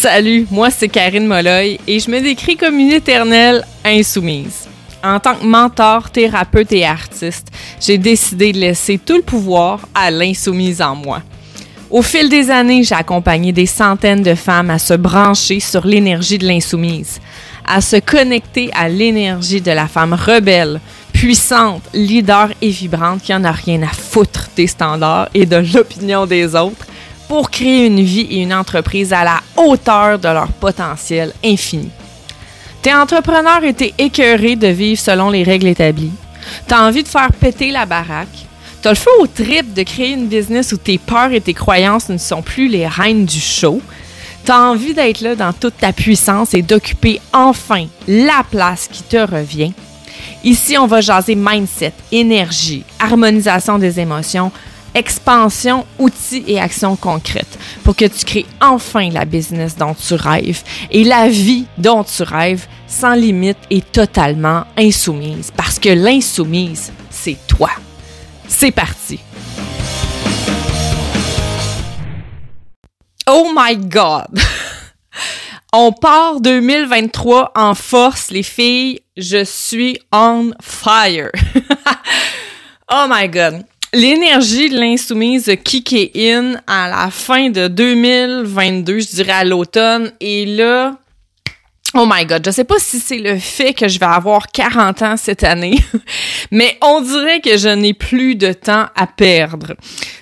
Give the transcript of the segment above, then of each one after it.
Salut, moi c'est Karine Molloy et je me décris comme une éternelle insoumise. En tant que mentor, thérapeute et artiste, j'ai décidé de laisser tout le pouvoir à l'insoumise en moi. Au fil des années, j'ai accompagné des centaines de femmes à se brancher sur l'énergie de l'insoumise, à se connecter à l'énergie de la femme rebelle, puissante, leader et vibrante qui en a rien à foutre des standards et de l'opinion des autres pour créer une vie et une entreprise à la hauteur de leur potentiel infini. T'es entrepreneur et t'es écœuré de vivre selon les règles établies. T'as envie de faire péter la baraque. T'as le feu au trip de créer une business où tes peurs et tes croyances ne sont plus les reines du show. T'as envie d'être là dans toute ta puissance et d'occuper enfin la place qui te revient. Ici, on va jaser mindset, énergie, harmonisation des émotions, expansion, outils et actions concrètes pour que tu crées enfin la business dont tu rêves et la vie dont tu rêves sans limite et totalement insoumise parce que l'insoumise, c'est toi. C'est parti. Oh my God! On part 2023 en force, les filles. Je suis on fire. oh my God l'énergie de l'insoumise kické in à la fin de 2022, je dirais à l'automne. Et là, oh my god, je sais pas si c'est le fait que je vais avoir 40 ans cette année, mais on dirait que je n'ai plus de temps à perdre.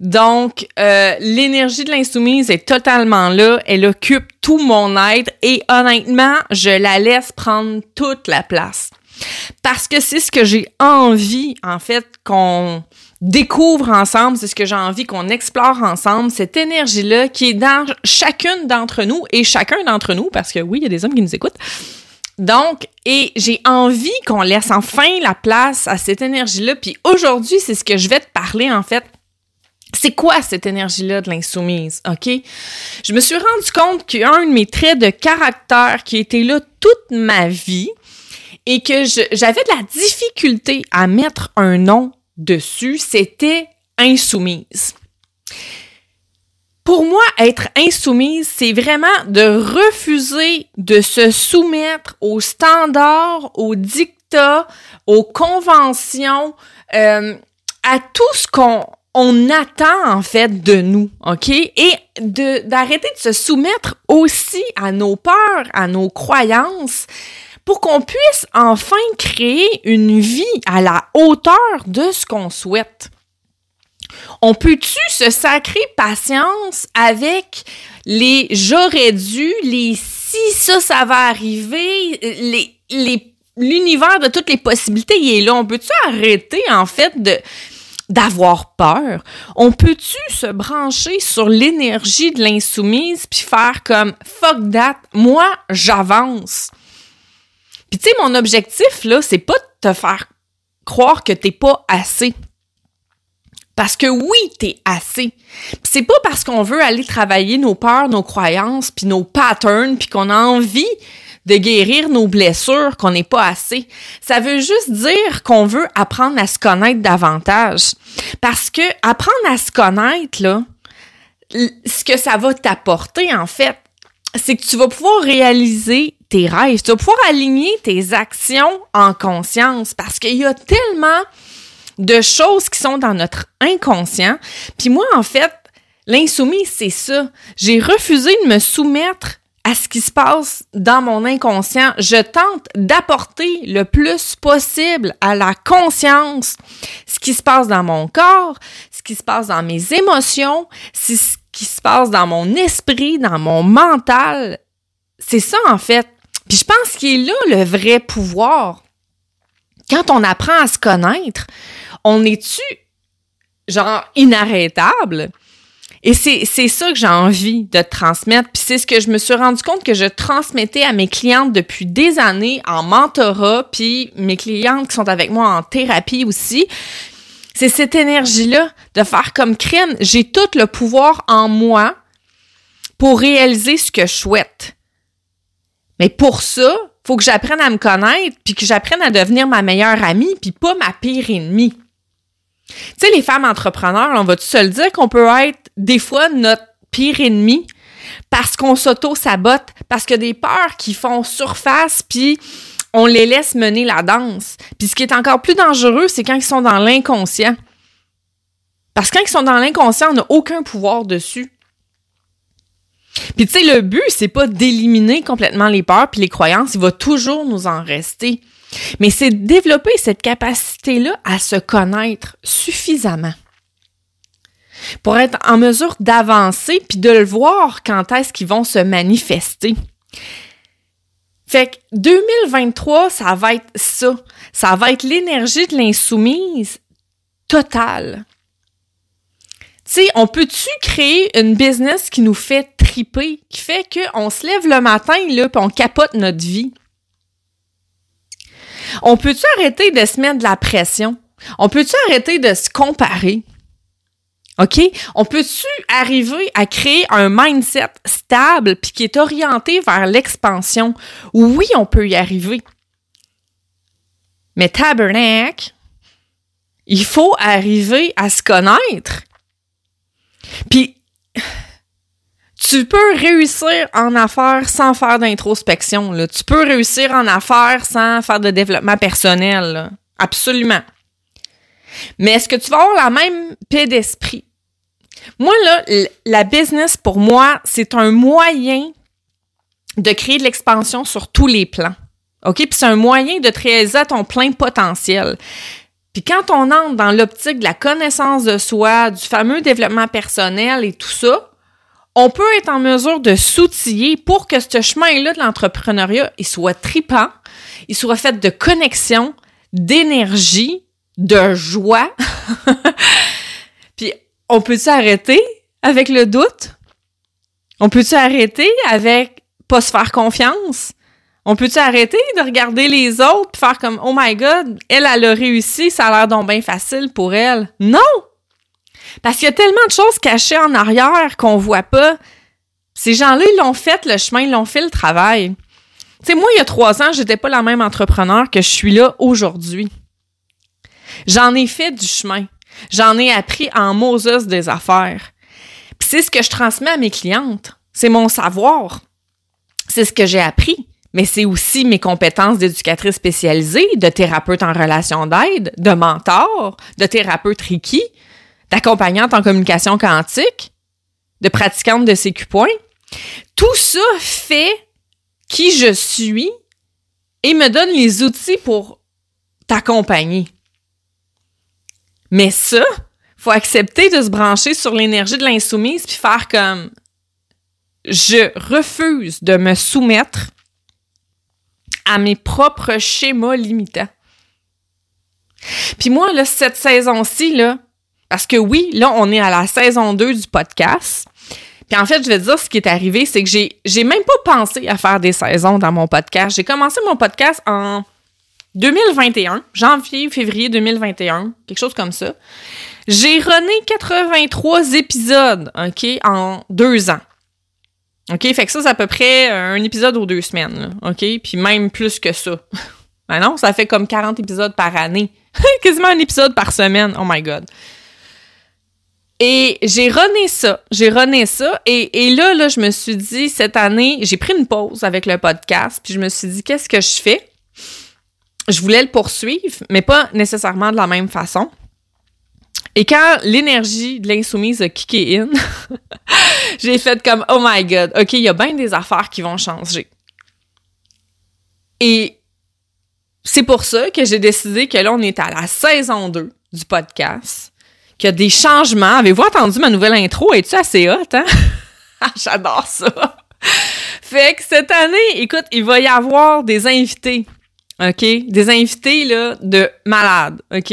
Donc, euh, l'énergie de l'insoumise est totalement là. Elle occupe tout mon être et honnêtement, je la laisse prendre toute la place. Parce que c'est ce que j'ai envie, en fait, qu'on découvre ensemble, c'est ce que j'ai envie qu'on explore ensemble, cette énergie-là qui est dans chacune d'entre nous et chacun d'entre nous, parce que oui, il y a des hommes qui nous écoutent. Donc, et j'ai envie qu'on laisse enfin la place à cette énergie-là. Puis aujourd'hui, c'est ce que je vais te parler, en fait. C'est quoi cette énergie-là de l'insoumise, OK? Je me suis rendu compte qu'un de mes traits de caractère qui était là toute ma vie et que j'avais de la difficulté à mettre un nom dessus, c'était insoumise. Pour moi, être insoumise, c'est vraiment de refuser de se soumettre aux standards, aux dictats, aux conventions, euh, à tout ce qu'on on attend en fait de nous, OK? Et d'arrêter de se soumettre aussi à nos peurs, à nos croyances, pour qu'on puisse enfin créer une vie à la hauteur de ce qu'on souhaite. On peut-tu se sacrer patience avec les j'aurais dû, les si ça, ça va arriver, les, l'univers de toutes les possibilités, il est là. On peut-tu arrêter, en fait, d'avoir peur? On peut-tu se brancher sur l'énergie de l'insoumise puis faire comme fuck that, moi, j'avance? Puis tu sais, mon objectif, là, c'est pas de te faire croire que t'es pas assez. Parce que oui, t'es assez. C'est pas parce qu'on veut aller travailler nos peurs, nos croyances, puis nos patterns, puis qu'on a envie de guérir nos blessures qu'on n'est pas assez. Ça veut juste dire qu'on veut apprendre à se connaître davantage. Parce que apprendre à se connaître, là, ce que ça va t'apporter, en fait, c'est que tu vas pouvoir réaliser tes rêves. Tu vas pouvoir aligner tes actions en conscience parce qu'il y a tellement de choses qui sont dans notre inconscient. Puis moi, en fait, l'insoumis, c'est ça. J'ai refusé de me soumettre à ce qui se passe dans mon inconscient. Je tente d'apporter le plus possible à la conscience ce qui se passe dans mon corps, ce qui se passe dans mes émotions, ce qui se passe dans mon esprit, dans mon mental. C'est ça, en fait. Puis je pense qu'il est là le vrai pouvoir. Quand on apprend à se connaître, on est-tu genre inarrêtable? Et c'est, ça que j'ai envie de transmettre. Puis c'est ce que je me suis rendu compte que je transmettais à mes clientes depuis des années en mentorat, puis mes clientes qui sont avec moi en thérapie aussi. C'est cette énergie-là de faire comme crème. J'ai tout le pouvoir en moi pour réaliser ce que je souhaite. Mais pour ça, faut que j'apprenne à me connaître, puis que j'apprenne à devenir ma meilleure amie, puis pas ma pire ennemie. Tu sais, les femmes entrepreneurs, on va-tu se le dire qu'on peut être des fois notre pire ennemi? parce qu'on s'auto-sabote, parce que des peurs qui font surface, puis on les laisse mener la danse. Puis ce qui est encore plus dangereux, c'est quand ils sont dans l'inconscient. Parce que quand ils sont dans l'inconscient, on n'a aucun pouvoir dessus. Puis tu sais, le but, c'est pas d'éliminer complètement les peurs puis les croyances, il va toujours nous en rester. Mais c'est développer cette capacité-là à se connaître suffisamment pour être en mesure d'avancer puis de le voir quand est-ce qu'ils vont se manifester. Fait que 2023, ça va être ça. Ça va être l'énergie de l'insoumise totale. Sais, on peut-tu créer une business qui nous fait triper, qui fait qu'on se lève le matin, là, puis on capote notre vie? On peut-tu arrêter de se mettre de la pression? On peut-tu arrêter de se comparer? OK? On peut-tu arriver à créer un mindset stable puis qui est orienté vers l'expansion? Oui, on peut y arriver. Mais tabernacle, il faut arriver à se connaître. Puis, tu peux réussir en affaires sans faire d'introspection. Tu peux réussir en affaires sans faire de développement personnel. Absolument. Mais est-ce que tu vas avoir la même paix d'esprit? Moi, là, la business, pour moi, c'est un moyen de créer de l'expansion sur tous les plans. OK? Puis c'est un moyen de te réaliser à ton plein potentiel. Puis quand on entre dans l'optique de la connaissance de soi, du fameux développement personnel et tout ça, on peut être en mesure de s'outiller pour que ce chemin-là de l'entrepreneuriat, il soit tripant, il soit fait de connexion, d'énergie, de joie. Puis on peut s'arrêter avec le doute? On peut s'arrêter avec pas se faire confiance? On peut-tu arrêter de regarder les autres et faire comme Oh my God, elle, elle a réussi, ça a l'air donc bien facile pour elle? Non! Parce qu'il y a tellement de choses cachées en arrière qu'on voit pas. Ces gens-là, ils l'ont fait le chemin, ils l'ont fait le travail. Tu sais, moi, il y a trois ans, j'étais pas la même entrepreneur que je suis là aujourd'hui. J'en ai fait du chemin. J'en ai appris en Moses des affaires. Puis c'est ce que je transmets à mes clientes. C'est mon savoir. C'est ce que j'ai appris. Mais c'est aussi mes compétences d'éducatrice spécialisée, de thérapeute en relation d'aide, de mentor, de thérapeute Reiki, d'accompagnante en communication quantique, de pratiquante de CQ points. Tout ça fait qui je suis et me donne les outils pour t'accompagner. Mais ça, faut accepter de se brancher sur l'énergie de l'insoumise puis faire comme je refuse de me soumettre à mes propres schémas limitants. Puis moi, là, cette saison-ci, là, parce que oui, là, on est à la saison 2 du podcast. Puis en fait, je vais te dire ce qui est arrivé, c'est que j'ai, j'ai même pas pensé à faire des saisons dans mon podcast. J'ai commencé mon podcast en 2021, janvier, février 2021, quelque chose comme ça. J'ai rené 83 épisodes, OK, en deux ans. OK, fait que ça, c'est à peu près un épisode aux deux semaines, OK? Puis même plus que ça. ben non, ça fait comme 40 épisodes par année. Quasiment un épisode par semaine. Oh my God. Et j'ai rené ça. J'ai rené ça. Et, et là, là, je me suis dit, cette année, j'ai pris une pause avec le podcast. Puis je me suis dit, qu'est-ce que je fais? je voulais le poursuivre, mais pas nécessairement de la même façon. Et quand l'énergie de l'insoumise a kické in, j'ai fait comme Oh my God, OK, il y a bien des affaires qui vont changer. Et c'est pour ça que j'ai décidé que là, on est à la saison 2 du podcast, qu'il y a des changements. Avez-vous entendu ma nouvelle intro? Es-tu assez hot, hein? J'adore ça! Fait que cette année, écoute, il va y avoir des invités OK? Des invités, là, de malades, OK?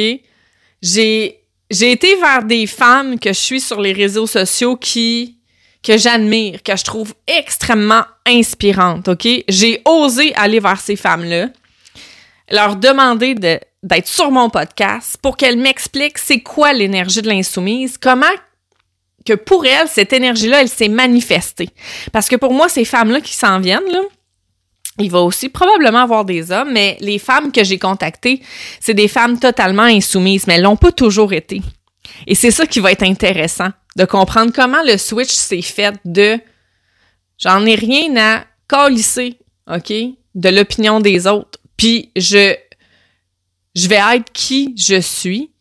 J'ai, j'ai été vers des femmes que je suis sur les réseaux sociaux qui, que j'admire, que je trouve extrêmement inspirantes, OK? J'ai osé aller vers ces femmes-là, leur demander de, d'être sur mon podcast pour qu'elles m'expliquent c'est quoi l'énergie de l'insoumise, comment que pour elles, cette énergie-là, elle s'est manifestée. Parce que pour moi, ces femmes-là qui s'en viennent, là, il va aussi probablement avoir des hommes, mais les femmes que j'ai contactées, c'est des femmes totalement insoumises, mais elles l'ont pas toujours été. Et c'est ça qui va être intéressant, de comprendre comment le switch s'est fait de J'en ai rien à calisser, OK, de l'opinion des autres. Puis je, je vais être qui je suis,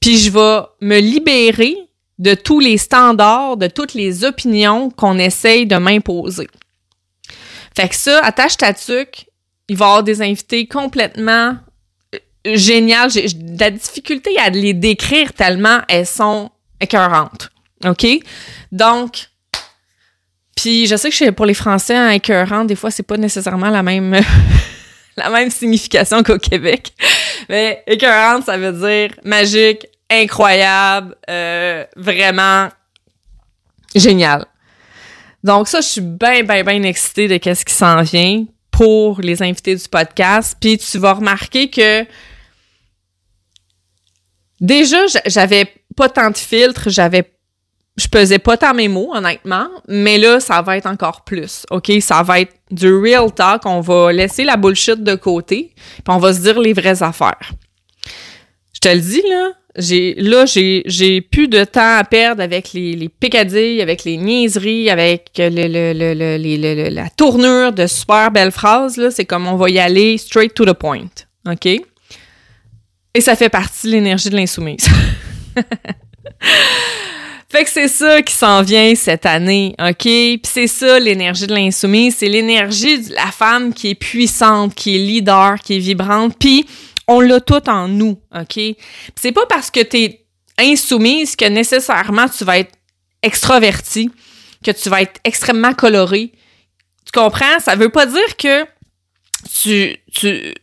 puis je vais me libérer de tous les standards, de toutes les opinions qu'on essaye de m'imposer. Fait que ça, attache ta tuque, il va y avoir des invités complètement euh, géniales. J'ai de la difficulté à les décrire tellement elles sont écœurantes. OK? Donc, puis je sais que pour les Français, un écœurant, des fois, c'est pas nécessairement la même, la même signification qu'au Québec. Mais écœurante, ça veut dire magique, incroyable, euh, vraiment génial. Donc ça, je suis bien, bien, bien excitée de qu'est-ce qui s'en vient pour les invités du podcast. Puis tu vas remarquer que déjà, j'avais pas tant de filtres, j'avais je pesais pas tant mes mots, honnêtement, mais là, ça va être encore plus, OK? Ça va être du real talk, on va laisser la bullshit de côté, puis on va se dire les vraies affaires. Je te le dis, là, j'ai là j'ai j'ai plus de temps à perdre avec les les picadilles, avec les niaiseries, avec le, le, le, le la tournure de super belles phrases là, c'est comme on va y aller straight to the point. OK? Et ça fait partie de l'énergie de l'insoumise. fait que c'est ça qui s'en vient cette année, OK? Puis c'est ça l'énergie de l'insoumise, c'est l'énergie de la femme qui est puissante, qui est leader, qui est vibrante, puis on l'a tout en nous, OK? C'est pas parce que tu es insoumise que nécessairement tu vas être extraverti, que tu vas être extrêmement coloré. Tu comprends? Ça veut pas dire que tu, tu,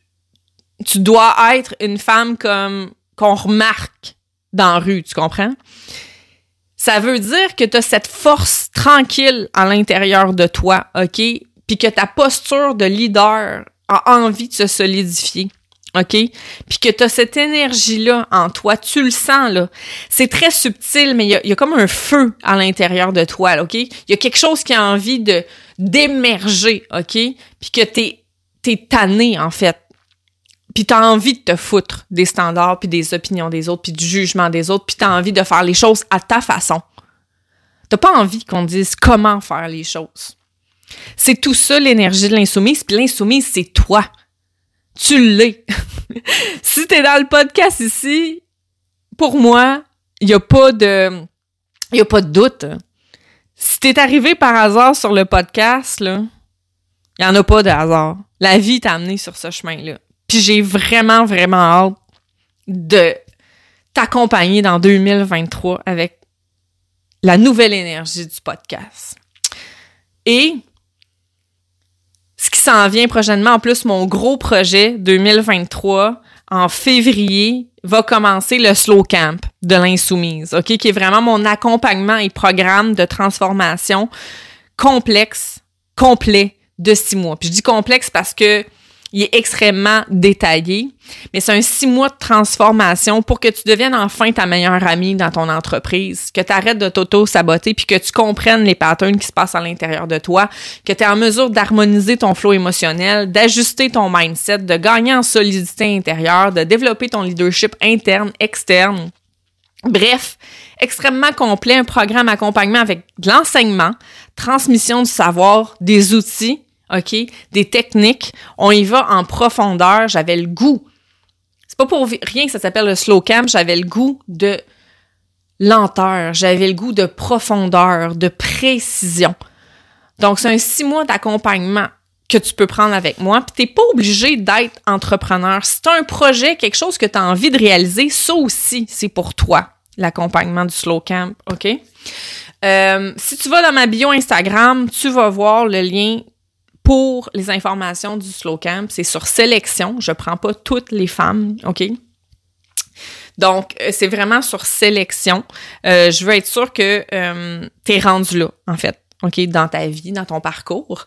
tu dois être une femme comme qu'on remarque dans la rue, tu comprends? Ça veut dire que tu as cette force tranquille à l'intérieur de toi, OK? Puis que ta posture de leader a envie de se solidifier. OK? Puis que tu as cette énergie-là en toi, tu le sens, là. C'est très subtil, mais il y, a, comme un feu à l'intérieur de toi, OK? Il y a quelque chose qui a envie de d'émerger, OK? Puis que t'es es tanné, en fait. Puis t'as envie de te foutre des standards, puis des opinions des autres, puis du jugement des autres, puis t'as envie de faire les choses à ta façon. T'as pas envie qu'on dise comment faire les choses. C'est tout ça l'énergie de l'insoumise, puis l'insoumise, c'est toi tu l'es. si tu es dans le podcast ici, pour moi, il n'y a pas de il a pas de doute. Si tu es arrivé par hasard sur le podcast là, il y en a pas de hasard. La vie t'a amené sur ce chemin-là. Puis j'ai vraiment vraiment hâte de t'accompagner dans 2023 avec la nouvelle énergie du podcast. Et s'en vient prochainement, en plus, mon gros projet 2023, en février, va commencer le Slow Camp de l'Insoumise, OK? Qui est vraiment mon accompagnement et programme de transformation complexe, complet de six mois. Puis je dis complexe parce que il est extrêmement détaillé, mais c'est un six mois de transformation pour que tu deviennes enfin ta meilleure amie dans ton entreprise, que tu arrêtes de t'auto-saboter, puis que tu comprennes les patterns qui se passent à l'intérieur de toi, que tu es en mesure d'harmoniser ton flow émotionnel, d'ajuster ton mindset, de gagner en solidité intérieure, de développer ton leadership interne, externe. Bref, extrêmement complet, un programme accompagnement avec de l'enseignement, transmission du savoir, des outils, OK? Des techniques. On y va en profondeur. J'avais le goût. C'est pas pour rien que ça s'appelle le slow camp. J'avais le goût de lenteur. J'avais le goût de profondeur, de précision. Donc, c'est un six mois d'accompagnement que tu peux prendre avec moi. Puis t'es pas obligé d'être entrepreneur. Si as un projet, quelque chose que tu as envie de réaliser, ça aussi, c'est pour toi, l'accompagnement du slow camp, OK? Euh, si tu vas dans ma bio Instagram, tu vas voir le lien pour les informations du slow camp, c'est sur sélection. Je prends pas toutes les femmes, OK? Donc, euh, c'est vraiment sur sélection. Euh, je veux être sûre que euh, tu es rendu là, en fait, OK, dans ta vie, dans ton parcours.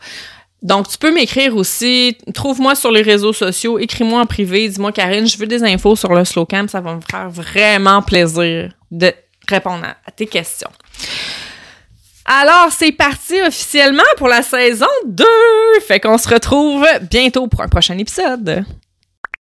Donc, tu peux m'écrire aussi. Trouve-moi sur les réseaux sociaux, écris-moi en privé, dis-moi, Karine, je veux des infos sur le slow camp. Ça va me faire vraiment plaisir de répondre à tes questions. Alors, c'est parti officiellement pour la saison 2. Fait qu'on se retrouve bientôt pour un prochain épisode.